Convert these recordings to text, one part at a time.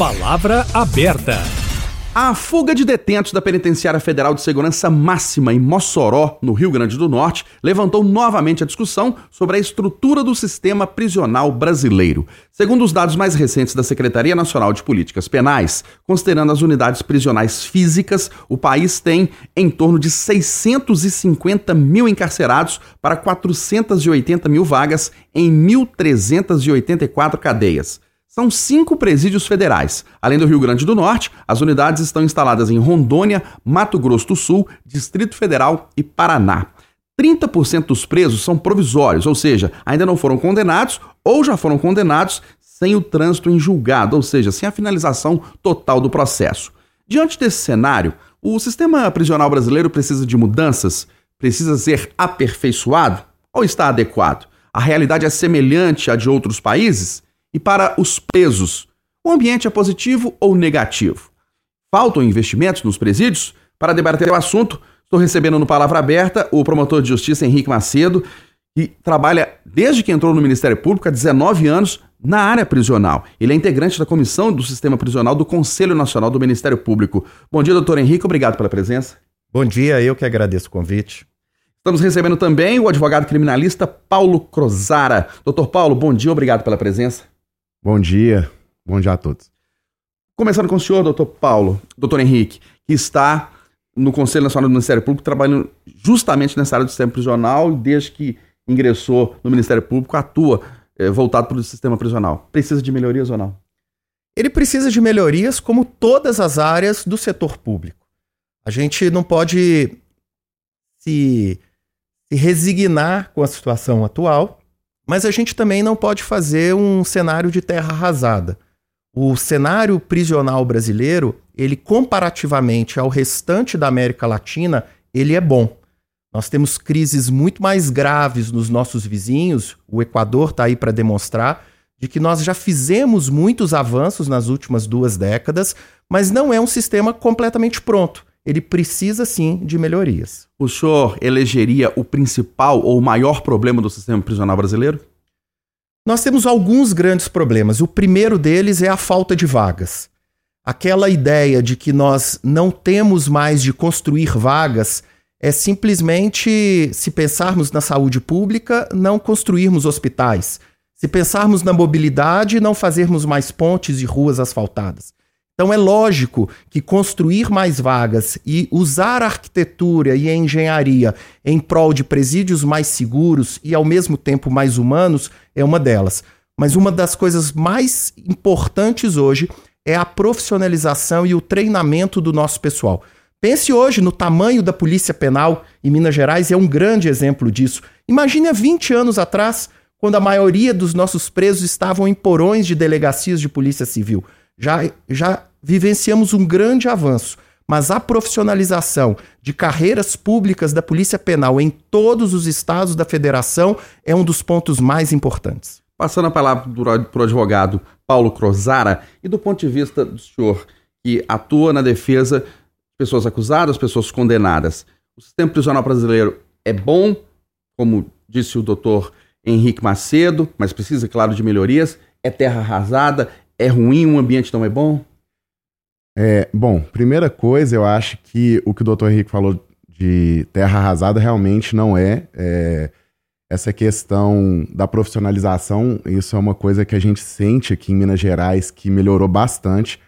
Palavra aberta. A fuga de detentos da Penitenciária Federal de Segurança Máxima em Mossoró, no Rio Grande do Norte, levantou novamente a discussão sobre a estrutura do sistema prisional brasileiro. Segundo os dados mais recentes da Secretaria Nacional de Políticas Penais, considerando as unidades prisionais físicas, o país tem em torno de 650 mil encarcerados para 480 mil vagas em 1.384 cadeias. São cinco presídios federais. Além do Rio Grande do Norte, as unidades estão instaladas em Rondônia, Mato Grosso do Sul, Distrito Federal e Paraná. 30% dos presos são provisórios, ou seja, ainda não foram condenados ou já foram condenados sem o trânsito em julgado, ou seja, sem a finalização total do processo. Diante desse cenário, o sistema prisional brasileiro precisa de mudanças? Precisa ser aperfeiçoado? Ou está adequado? A realidade é semelhante à de outros países? E para os presos, o ambiente é positivo ou negativo? Faltam investimentos nos presídios? Para debater o assunto, estou recebendo no Palavra Aberta o promotor de justiça Henrique Macedo, que trabalha desde que entrou no Ministério Público há 19 anos na área prisional. Ele é integrante da comissão do sistema prisional do Conselho Nacional do Ministério Público. Bom dia, doutor Henrique, obrigado pela presença. Bom dia, eu que agradeço o convite. Estamos recebendo também o advogado criminalista Paulo Crozara. Doutor Paulo, bom dia, obrigado pela presença. Bom dia, bom dia a todos. Começando com o senhor, doutor Paulo, doutor Henrique, que está no Conselho Nacional do Ministério Público trabalhando justamente nessa área do sistema prisional desde que ingressou no Ministério Público atua é, voltado para o sistema prisional. Precisa de melhorias ou não? Ele precisa de melhorias como todas as áreas do setor público. A gente não pode se, se resignar com a situação atual mas a gente também não pode fazer um cenário de terra arrasada. O cenário prisional brasileiro, ele comparativamente ao restante da América Latina, ele é bom. Nós temos crises muito mais graves nos nossos vizinhos, o Equador está aí para demonstrar, de que nós já fizemos muitos avanços nas últimas duas décadas, mas não é um sistema completamente pronto. Ele precisa sim de melhorias. O senhor elegeria o principal ou o maior problema do sistema prisional brasileiro? Nós temos alguns grandes problemas. O primeiro deles é a falta de vagas. Aquela ideia de que nós não temos mais de construir vagas é simplesmente, se pensarmos na saúde pública, não construirmos hospitais. Se pensarmos na mobilidade, não fazermos mais pontes e ruas asfaltadas. Então é lógico que construir mais vagas e usar a arquitetura e a engenharia em prol de presídios mais seguros e ao mesmo tempo mais humanos é uma delas. Mas uma das coisas mais importantes hoje é a profissionalização e o treinamento do nosso pessoal. Pense hoje no tamanho da Polícia Penal em Minas Gerais, é um grande exemplo disso. Imagine há 20 anos atrás, quando a maioria dos nossos presos estavam em porões de delegacias de Polícia Civil. Já, já vivenciamos um grande avanço, mas a profissionalização de carreiras públicas da Polícia Penal em todos os estados da federação é um dos pontos mais importantes. Passando a palavra para o advogado Paulo Crozara, e do ponto de vista do senhor que atua na defesa de pessoas acusadas, pessoas condenadas, o sistema prisional brasileiro é bom, como disse o doutor Henrique Macedo, mas precisa, claro, de melhorias. É terra arrasada, é ruim, o ambiente não é bom? É, bom, primeira coisa, eu acho que o que o doutor Henrique falou de terra arrasada realmente não é, é. Essa questão da profissionalização, isso é uma coisa que a gente sente aqui em Minas Gerais que melhorou bastante.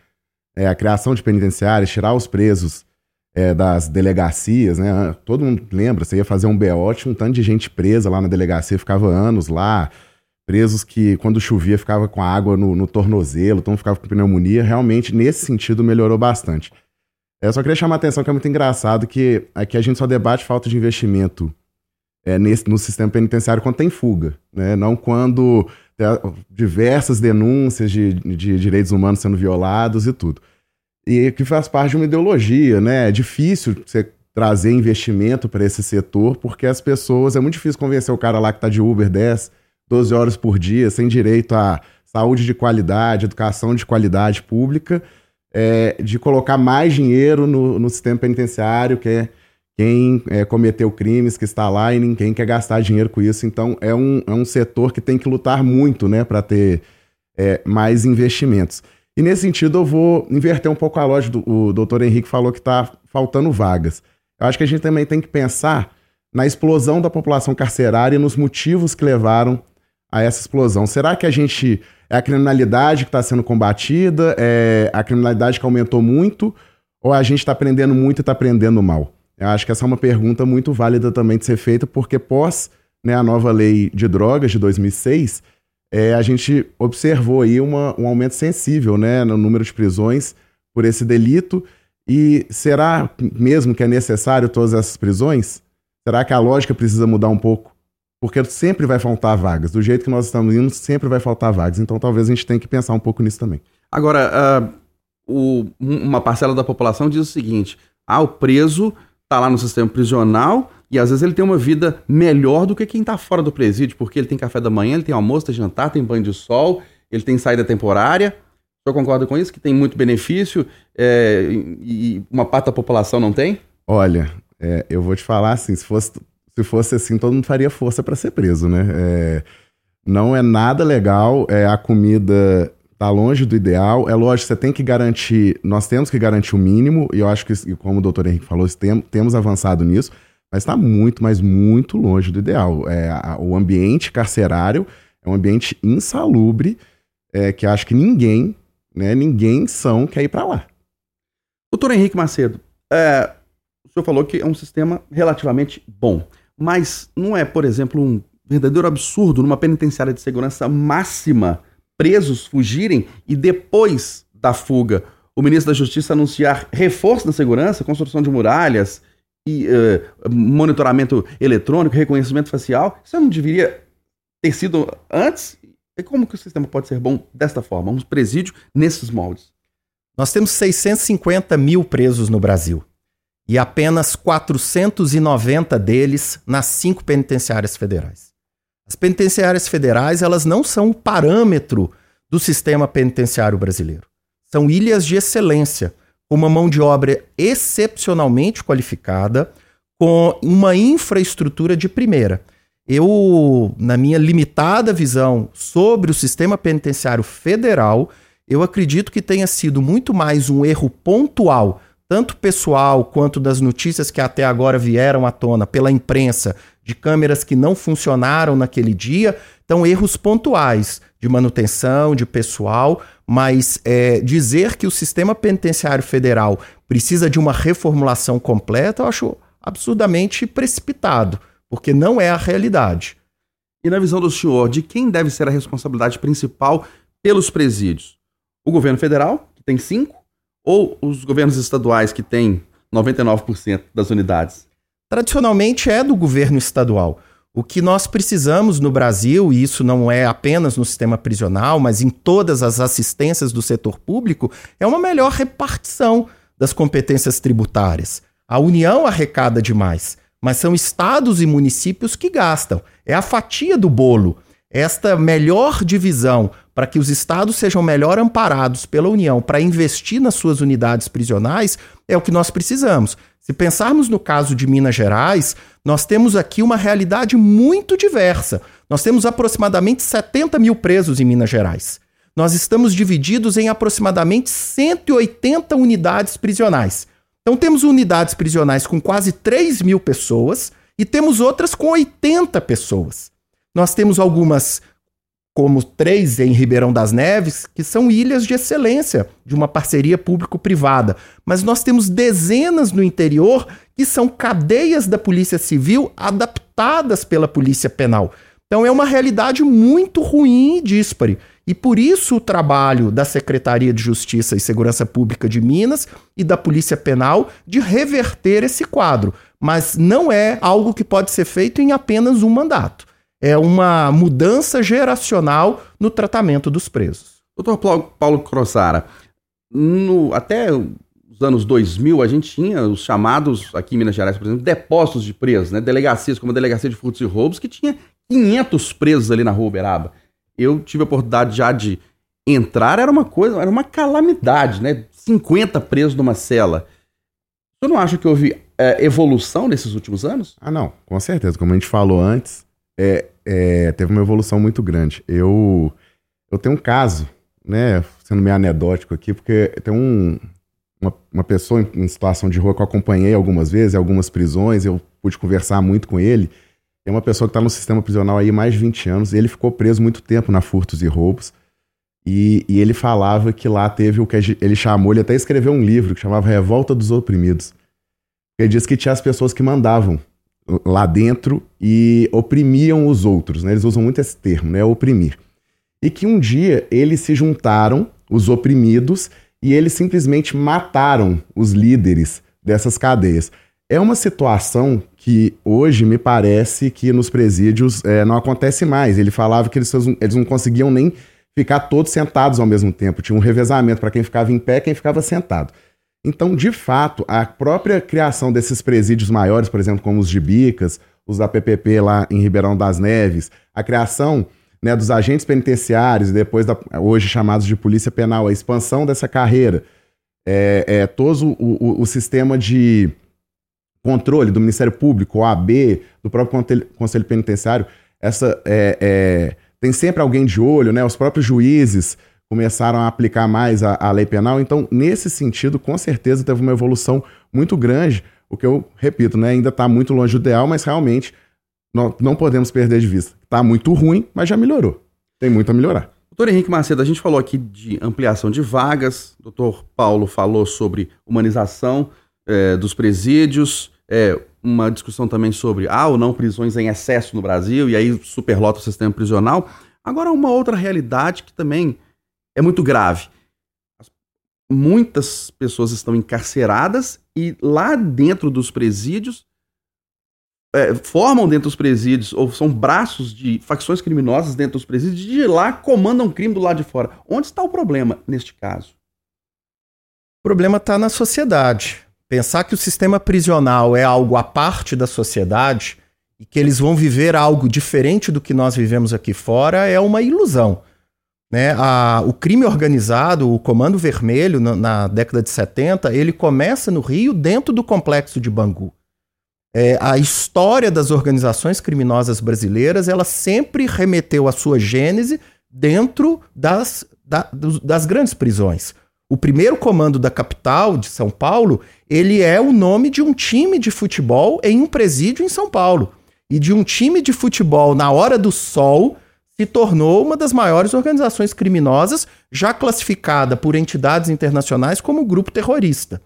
É, a criação de penitenciárias, tirar os presos é, das delegacias, né? Todo mundo lembra, você ia fazer um BO, tinha um tanto de gente presa lá na delegacia, ficava anos lá presos que, quando chovia, ficava com água no, no tornozelo, então ficava com pneumonia. Realmente, nesse sentido, melhorou bastante. Eu só queria chamar a atenção que é muito engraçado que aqui a gente só debate falta de investimento é, nesse, no sistema penitenciário quando tem fuga, né? não quando tem diversas denúncias de, de direitos humanos sendo violados e tudo. E que faz parte de uma ideologia, né? É difícil você trazer investimento para esse setor, porque as pessoas. É muito difícil convencer o cara lá que está de Uber 10 12 horas por dia, sem direito a saúde de qualidade, educação de qualidade pública, é, de colocar mais dinheiro no, no sistema penitenciário, que é quem é, cometeu crimes, que está lá e ninguém quer gastar dinheiro com isso. Então, é um, é um setor que tem que lutar muito né, para ter é, mais investimentos. E nesse sentido eu vou inverter um pouco a lógica do o doutor Henrique falou que está faltando vagas. Eu acho que a gente também tem que pensar na explosão da população carcerária e nos motivos que levaram a essa explosão. Será que a gente é a criminalidade que está sendo combatida, é a criminalidade que aumentou muito, ou a gente está aprendendo muito e está aprendendo mal? Eu acho que essa é uma pergunta muito válida também de ser feita, porque pós né, a nova lei de drogas de 2006, é, a gente observou aí uma, um aumento sensível né, no número de prisões por esse delito. E será mesmo que é necessário todas essas prisões? Será que a lógica precisa mudar um pouco? Porque sempre vai faltar vagas. Do jeito que nós estamos indo, sempre vai faltar vagas. Então talvez a gente tenha que pensar um pouco nisso também. Agora, uh, o, uma parcela da população diz o seguinte: ah, o preso está lá no sistema prisional e às vezes ele tem uma vida melhor do que quem está fora do presídio, porque ele tem café da manhã, ele tem almoço, tem jantar, tem banho de sol, ele tem saída temporária. O senhor concorda com isso? Que tem muito benefício é, e uma parte da população não tem? Olha, é, eu vou te falar assim, se fosse, se fosse assim, todo mundo faria força para ser preso, né? É, não é nada legal, é, a comida tá longe do ideal. É lógico, você tem que garantir, nós temos que garantir o mínimo, e eu acho que, como o doutor Henrique falou, tem, temos avançado nisso, mas está muito, mas muito longe do ideal. É, a, o ambiente carcerário é um ambiente insalubre, é, que acho que ninguém, né, ninguém são quer ir para lá. Doutor Henrique Macedo, é, o senhor falou que é um sistema relativamente bom, mas não é, por exemplo, um verdadeiro absurdo numa penitenciária de segurança máxima presos fugirem e depois da fuga o ministro da Justiça anunciar reforço da segurança, construção de muralhas e uh, monitoramento eletrônico, reconhecimento facial, isso não deveria ter sido antes? E como que o sistema pode ser bom desta forma? Um presídio nesses moldes. Nós temos 650 mil presos no Brasil e apenas 490 deles nas cinco penitenciárias federais. As penitenciárias federais, elas não são o parâmetro do sistema penitenciário brasileiro. São ilhas de excelência, com uma mão de obra excepcionalmente qualificada, com uma infraestrutura de primeira. Eu, na minha limitada visão sobre o sistema penitenciário federal, eu acredito que tenha sido muito mais um erro pontual, tanto pessoal quanto das notícias que até agora vieram à tona pela imprensa de câmeras que não funcionaram naquele dia. Então, erros pontuais de manutenção, de pessoal, mas é, dizer que o sistema penitenciário federal precisa de uma reformulação completa, eu acho absurdamente precipitado, porque não é a realidade. E na visão do senhor, de quem deve ser a responsabilidade principal pelos presídios? O governo federal, que tem cinco, ou os governos estaduais, que têm 99% das unidades? tradicionalmente é do governo estadual. O que nós precisamos no Brasil, e isso não é apenas no sistema prisional, mas em todas as assistências do setor público, é uma melhor repartição das competências tributárias. A União arrecada demais, mas são estados e municípios que gastam. É a fatia do bolo. Esta melhor divisão para que os estados sejam melhor amparados pela União para investir nas suas unidades prisionais é o que nós precisamos. Se pensarmos no caso de Minas Gerais, nós temos aqui uma realidade muito diversa. Nós temos aproximadamente 70 mil presos em Minas Gerais. Nós estamos divididos em aproximadamente 180 unidades prisionais. Então, temos unidades prisionais com quase 3 mil pessoas e temos outras com 80 pessoas. Nós temos algumas como três em Ribeirão das Neves, que são ilhas de excelência de uma parceria público-privada. Mas nós temos dezenas no interior que são cadeias da Polícia Civil adaptadas pela Polícia Penal. Então é uma realidade muito ruim e díspare. E por isso o trabalho da Secretaria de Justiça e Segurança Pública de Minas e da Polícia Penal de reverter esse quadro. Mas não é algo que pode ser feito em apenas um mandato é uma mudança geracional no tratamento dos presos. Doutor Paulo Crossara, no, até os anos 2000, a gente tinha os chamados, aqui em Minas Gerais, por exemplo, depósitos de presos, né? delegacias, como a Delegacia de Furtos e Roubos, que tinha 500 presos ali na Rua Uberaba. Eu tive a oportunidade já de entrar, era uma coisa, era uma calamidade, né? 50 presos numa cela. Você não acha que houve é, evolução nesses últimos anos? Ah, não, com certeza. Como a gente falou antes, é, é, teve uma evolução muito grande. Eu, eu tenho um caso né, sendo meio anedótico aqui, porque tem um, uma, uma pessoa em, em, situação de rua que eu acompanhei algumas vezes, em algumas prisões, eu pude conversar muito com ele. É uma pessoa que está no sistema prisional aí mais de 20 anos, ele ficou preso muito tempo na furtos e roubos. E, e, ele falava que lá teve o que ele chamou, ele até escreveu um livro que chamava Revolta dos Oprimidos. Ele disse que tinha as pessoas que mandavam lá dentro e oprimiam os outros, né? Eles usam muito esse termo, né? Oprimir. E que um dia eles se juntaram, os oprimidos, e eles simplesmente mataram os líderes dessas cadeias. É uma situação que hoje me parece que nos presídios é, não acontece mais. Ele falava que eles, eles não conseguiam nem ficar todos sentados ao mesmo tempo. Tinha um revezamento para quem ficava em pé quem ficava sentado. Então, de fato, a própria criação desses presídios maiores, por exemplo, como os de Bicas, os da PPP lá em Ribeirão das Neves, a criação né, dos agentes penitenciários, depois da, hoje chamados de polícia penal, a expansão dessa carreira, é, é, todo o, o, o, sistema de controle do Ministério Público, OAB, do próprio Conselho, Penitenciário, essa é, é tem sempre alguém de olho, né? Os próprios juízes começaram a aplicar mais a, a lei penal. Então, nesse sentido, com certeza teve uma evolução muito grande. O que eu repito, né? Ainda está muito longe do ideal, mas realmente não, não podemos perder de vista. Está muito ruim, mas já melhorou. Tem muito a melhorar. Doutor Henrique Macedo, a gente falou aqui de ampliação de vagas, doutor Paulo falou sobre humanização é, dos presídios, é, uma discussão também sobre ah ou não prisões em excesso no Brasil, e aí superlota o sistema prisional. Agora, uma outra realidade que também é muito grave. Muitas pessoas estão encarceradas e lá dentro dos presídios, é, formam dentro dos presídios, ou são braços de facções criminosas dentro dos presídios, e de lá comandam crime do lado de fora. Onde está o problema neste caso? O problema está na sociedade. Pensar que o sistema prisional é algo à parte da sociedade e que eles vão viver algo diferente do que nós vivemos aqui fora é uma ilusão. Né? A, o crime organizado, o Comando Vermelho, na, na, década de 70, ele começa no Rio, dentro do complexo de Bangu. É, a história das organizações criminosas brasileiras, ela sempre remeteu a sua gênese dentro das, da, das grandes prisões. O primeiro comando da capital de São Paulo, ele é o nome de um time de futebol em um presídio em São Paulo. E de um time de futebol na hora do sol se tornou uma das maiores organizações criminosas, já classificada por entidades internacionais como grupo terrorista.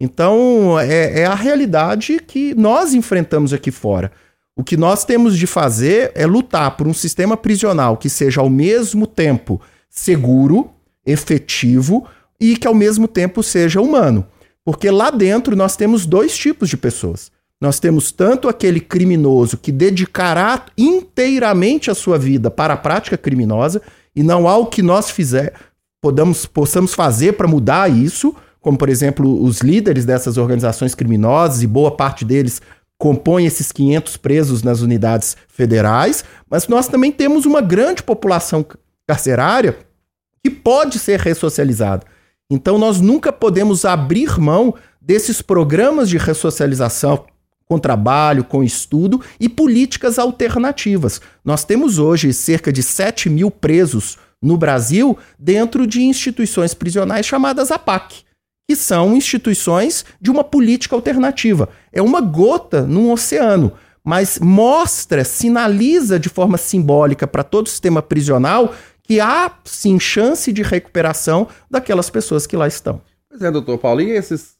Então, é, é, a realidade que nós enfrentamos aqui fora. O que nós temos de fazer é lutar por um sistema prisional que seja ao mesmo tempo seguro, efetivo, e que ao mesmo tempo seja humano. Porque lá dentro nós temos dois tipos de pessoas. Nós temos tanto aquele criminoso que dedicará inteiramente a sua vida para a prática criminosa e não há o que nós fizer, podamos, possamos fazer para mudar isso, como por exemplo os líderes dessas organizações criminosas e boa parte deles compõem esses 500 presos nas unidades federais, mas nós também temos uma grande população carcerária que pode ser ressocializada. Então nós nunca podemos abrir mão desses programas de ressocialização com trabalho, com estudo e políticas alternativas. Nós temos hoje cerca de 7 mil presos no Brasil dentro de instituições prisionais chamadas APAC, que são instituições de uma política alternativa. É uma gota num oceano, mas mostra, sinaliza de forma simbólica para todo o sistema prisional que há sim chance de recuperação daquelas pessoas que lá estão. Pois é, doutor Paulo, e esses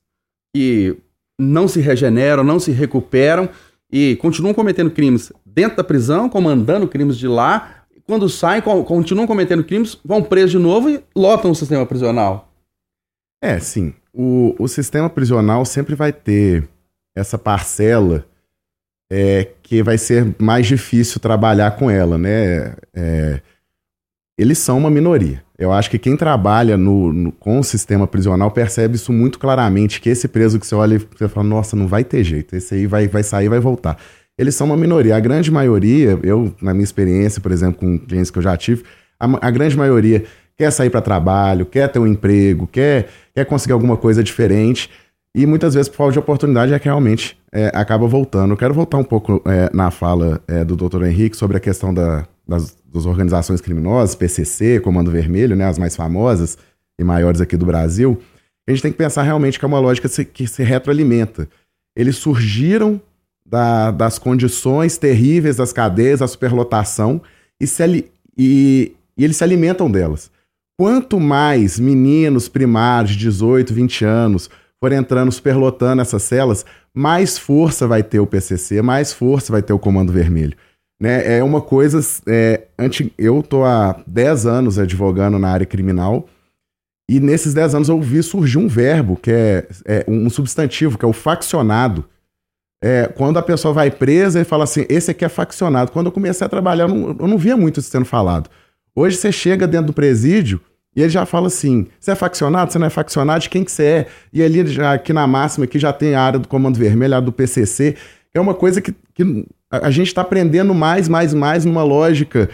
que não se regeneram, não se recuperam e continuam cometendo crimes dentro da prisão, comandando crimes de lá, quando saem, continuam cometendo crimes, vão presos de novo e lotam o sistema prisional? É, sim. O, o sistema prisional sempre vai ter essa parcela é, que vai ser mais difícil trabalhar com ela, né? É, eles são uma minoria. Eu acho que quem trabalha no, no, com o sistema prisional percebe isso muito claramente, que esse preso que você olha e você fala, nossa, não vai ter jeito, esse aí vai, vai sair vai voltar. Eles são uma minoria. A grande maioria, eu, na minha experiência, por exemplo, com clientes que eu já tive, a, a grande maioria quer sair para trabalho, quer ter um emprego, quer, quer conseguir alguma coisa diferente. E muitas vezes, por falta de oportunidade, é que realmente é, acaba voltando. Eu quero voltar um pouco é, na fala é, do Dr. Henrique sobre a questão da, das, das organizações criminosas, PCC, Comando Vermelho, né, as mais famosas e maiores aqui do Brasil, a gente tem que pensar realmente que é uma lógica que se retroalimenta. Eles surgiram da, das condições terríveis das cadeias, da superlotação, e, se, e, e eles se alimentam delas. Quanto mais meninos primários de 18, 20 anos forem entrando, superlotando essas celas, mais força vai ter o PCC, mais força vai ter o Comando Vermelho. Né? É uma coisa. É, anti, eu estou há 10 anos advogando na área criminal. E nesses 10 anos eu vi surgir um verbo, que é, é um substantivo, que é o faccionado. É, quando a pessoa vai presa e fala assim, esse aqui é faccionado. Quando eu comecei a trabalhar, eu não, eu não via muito isso sendo falado. Hoje você chega dentro do presídio e ele já fala assim: você é faccionado? Você não é faccionado? De quem que você é? E ali, já, aqui na máxima, aqui já tem a área do Comando Vermelho, a área do PCC. É uma coisa que, que a gente está aprendendo mais, mais, mais numa lógica.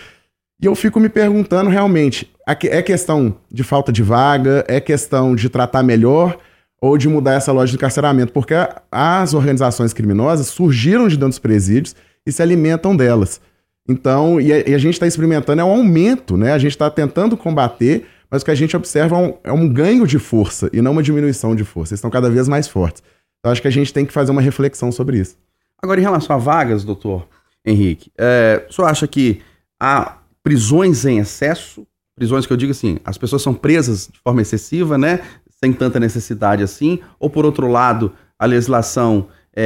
E eu fico me perguntando realmente: é questão de falta de vaga? É questão de tratar melhor? ou de mudar essa lógica de encarceramento, porque as organizações criminosas surgiram de dentro dos presídios e se alimentam delas. Então, e a, gente está experimentando é um aumento, né? A gente está tentando combater, mas o que a gente observa é um, é um, ganho de força e não uma diminuição de força. Eles estão cada vez mais fortes. Então, acho que a gente tem que fazer uma reflexão sobre isso. Agora, em relação a vagas, doutor Henrique, é, o senhor acha que há prisões em excesso? Prisões que eu digo assim, as pessoas são presas de forma excessiva, né? sem tanta necessidade assim, ou por outro lado, a legislação é,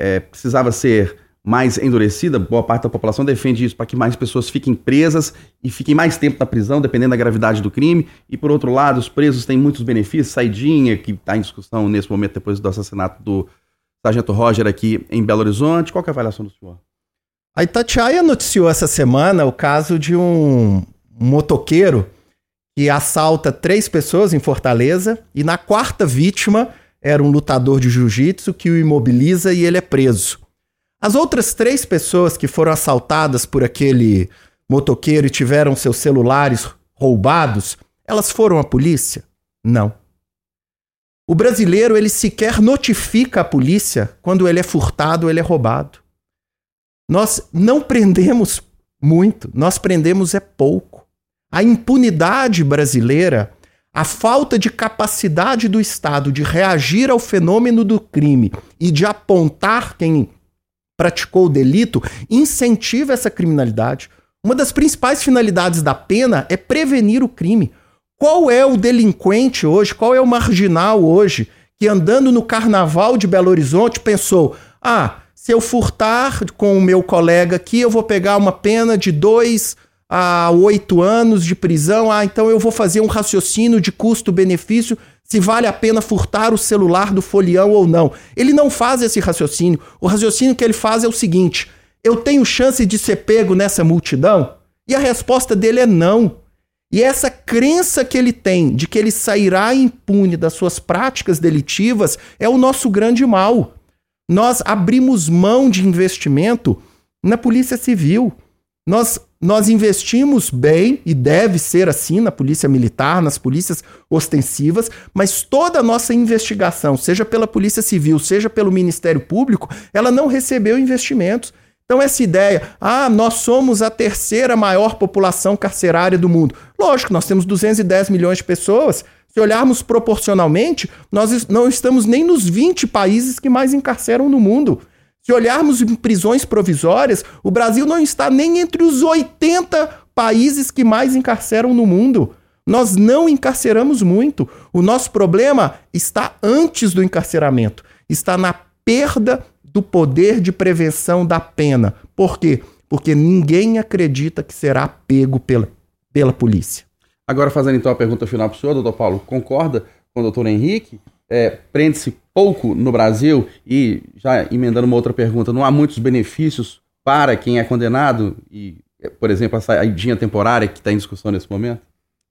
é, é, precisava ser mais endurecida, boa parte da população defende isso para que mais pessoas fiquem presas e fiquem mais tempo na prisão, dependendo da gravidade do crime. E por outro lado, os presos têm muitos benefícios, saidinha, que está em discussão nesse momento depois do assassinato do Sargento Roger aqui em Belo Horizonte. Qual é a avaliação do senhor? A Itatiaia noticiou essa semana o caso de um motoqueiro que assalta três pessoas em Fortaleza e na quarta vítima era um lutador de jiu-jitsu que o imobiliza e ele é preso. As outras três pessoas que foram assaltadas por aquele motoqueiro e tiveram seus celulares roubados, elas foram à polícia? Não. O brasileiro, ele sequer notifica a polícia quando ele é furtado ele é roubado. Nós não prendemos muito, nós prendemos é pouco a impunidade brasileira, a falta de capacidade do Estado de reagir ao fenômeno do crime e de apontar quem praticou o delito, incentiva essa criminalidade. Uma das principais finalidades da pena é prevenir o crime. Qual é o delinquente hoje, qual é o marginal hoje que andando no carnaval de Belo Horizonte pensou: ah, se eu furtar com o meu colega aqui, eu vou pegar uma pena de dois a oito anos de prisão, ah, então eu vou fazer um raciocínio de custo-benefício se vale a pena furtar o celular do folião ou não. Ele não faz esse raciocínio. O raciocínio que ele faz é o seguinte: eu tenho chance de ser pego nessa multidão? E a resposta dele é não. E essa crença que ele tem de que ele sairá impune das suas práticas delitivas é o nosso grande mal. Nós abrimos mão de investimento na Polícia Civil. Nós nós investimos bem, e deve ser assim na polícia militar, nas polícias ostensivas, mas toda a nossa investigação, seja pela Polícia Civil, seja pelo Ministério Público, ela não recebeu investimentos. Então, essa ideia, ah, nós somos a terceira maior população carcerária do mundo. Lógico, nós temos 210 milhões de pessoas. Se olharmos proporcionalmente, nós não estamos nem nos 20 países que mais encarceram no mundo. Se olharmos em prisões provisórias, o Brasil não está nem entre os 80 países que mais encarceram no mundo. Nós não encarceramos muito. O nosso problema está antes do encarceramento, está na perda do poder de prevenção da pena. Por quê? Porque ninguém acredita que será pego pela, pela polícia. Agora, fazendo então a pergunta final para o senhor, doutor Paulo, concorda com o doutor Henrique? É, Prende-se pouco no Brasil e, já emendando uma outra pergunta, não há muitos benefícios para quem é condenado e, por exemplo, a saidinha temporária que está em discussão nesse momento?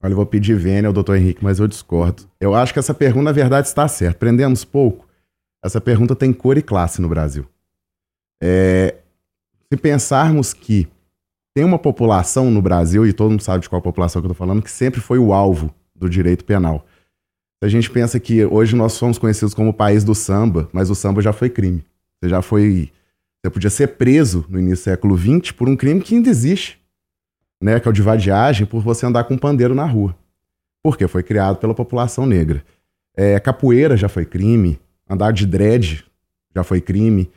Olha, eu vou pedir vênia ao doutor Henrique, mas eu discordo. Eu acho que essa pergunta, na verdade, está certa. Prendemos pouco. Essa pergunta tem cor e classe no Brasil. É, se pensarmos que tem uma população no Brasil, e todo mundo sabe de qual população que eu estou falando, que sempre foi o alvo do direito penal. A gente pensa que hoje nós somos conhecidos como o país do samba, mas o samba já foi crime. Você já foi. Você podia ser preso no início do século XX por um crime que ainda existe. né, que é o de vadiagem, por você andar com um pandeiro na rua. Porque foi criado pela população negra. É, capoeira já foi crime, andar de dread já foi crime.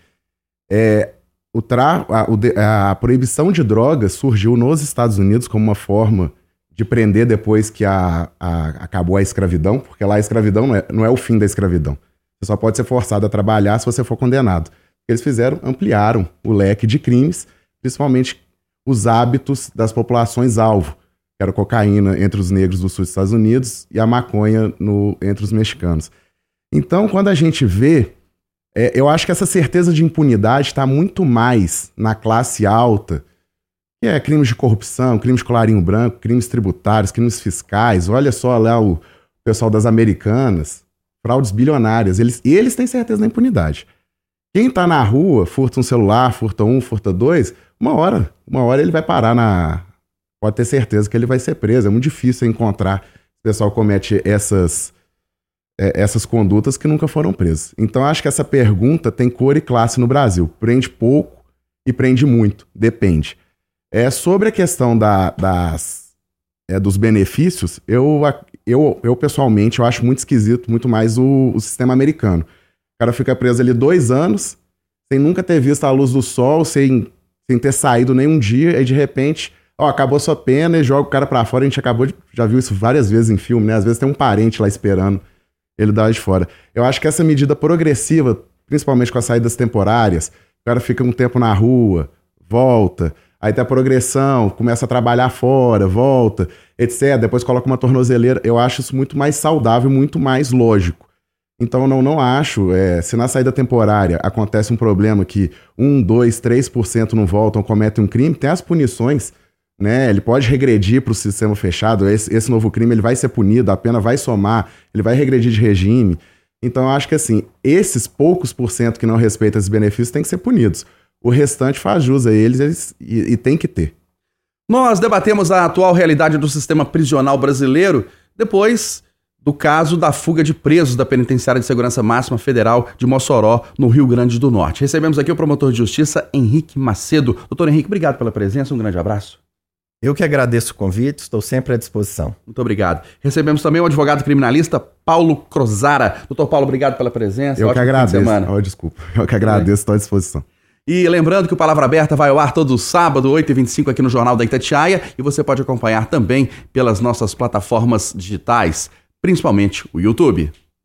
É, o tra a, a, proibição de drogas surgiu nos Estados Unidos como uma forma de prender depois que a, a, acabou a escravidão, porque lá a escravidão não é, não é o fim da escravidão. Você só pode ser forçado a trabalhar se você for condenado. O que eles fizeram? Ampliaram o leque de crimes, principalmente os hábitos das populações alvo, que era cocaína entre os negros do sul dos Estados Unidos e a maconha no, entre os mexicanos. Então, quando a gente vê, é, eu acho que essa certeza de impunidade está muito mais na classe alta, que é crimes de corrupção, crimes de colarinho branco, crimes tributários, crimes fiscais. Olha só lá o pessoal das americanas, fraudes bilionárias. Eles, eles têm certeza da impunidade. Quem está na rua, furta um celular, furta um, furta dois, uma hora, uma hora ele vai parar na. Pode ter certeza que ele vai ser preso. É muito difícil encontrar. O pessoal comete essas, é, essas condutas que nunca foram presas. Então acho que essa pergunta tem cor e classe no Brasil. Prende pouco e prende muito. Depende. É sobre a questão da, das, é, dos benefícios, eu, eu, eu pessoalmente eu acho muito esquisito, muito mais o, o sistema americano. O cara fica preso ali dois anos, sem nunca ter visto a luz do sol, sem sem ter saído nenhum dia, e de repente, acabou sua pena e joga o cara para fora. A gente acabou de. Já viu isso várias vezes em filme, né? Às vezes tem um parente lá esperando ele dar de fora. Eu acho que essa medida progressiva, principalmente com as saídas temporárias, o cara fica um tempo na rua, volta, aí tem a progressão, começa a trabalhar fora, volta, etc. Depois coloca uma tornozeleira. Eu acho isso muito mais saudável, muito mais lógico. Então, não, não acho, é, se na saída temporária acontece um problema que 1, 2, 3% não voltam, cometem um crime, tem as punições, né? Ele pode regredir para o sistema fechado, esse, esse novo crime ele vai ser punido, a pena vai somar, ele vai regredir de regime. Então, eu acho que assim, esses poucos por cento que não respeitam esses benefícios têm que ser punidos. O restante faz jus a eles, eles e, e tem que ter. Nós debatemos a atual realidade do sistema prisional brasileiro depois do caso da fuga de presos da Penitenciária de Segurança Máxima Federal de Mossoró, no Rio Grande do Norte. Recebemos aqui o promotor de justiça Henrique Macedo. Doutor Henrique, obrigado pela presença, um grande abraço. Eu que agradeço o convite, estou sempre à disposição. Muito obrigado. Recebemos também o advogado criminalista Paulo Crozara. Doutor Paulo, obrigado pela presença. Eu Ótimo que agradeço. Oh, desculpa. Eu que agradeço, estou à disposição. E lembrando que o Palavra Aberta vai ao ar todo sábado, 8h25, aqui no Jornal da Itatiaia, e você pode acompanhar também pelas nossas plataformas digitais principalmente o YouTube.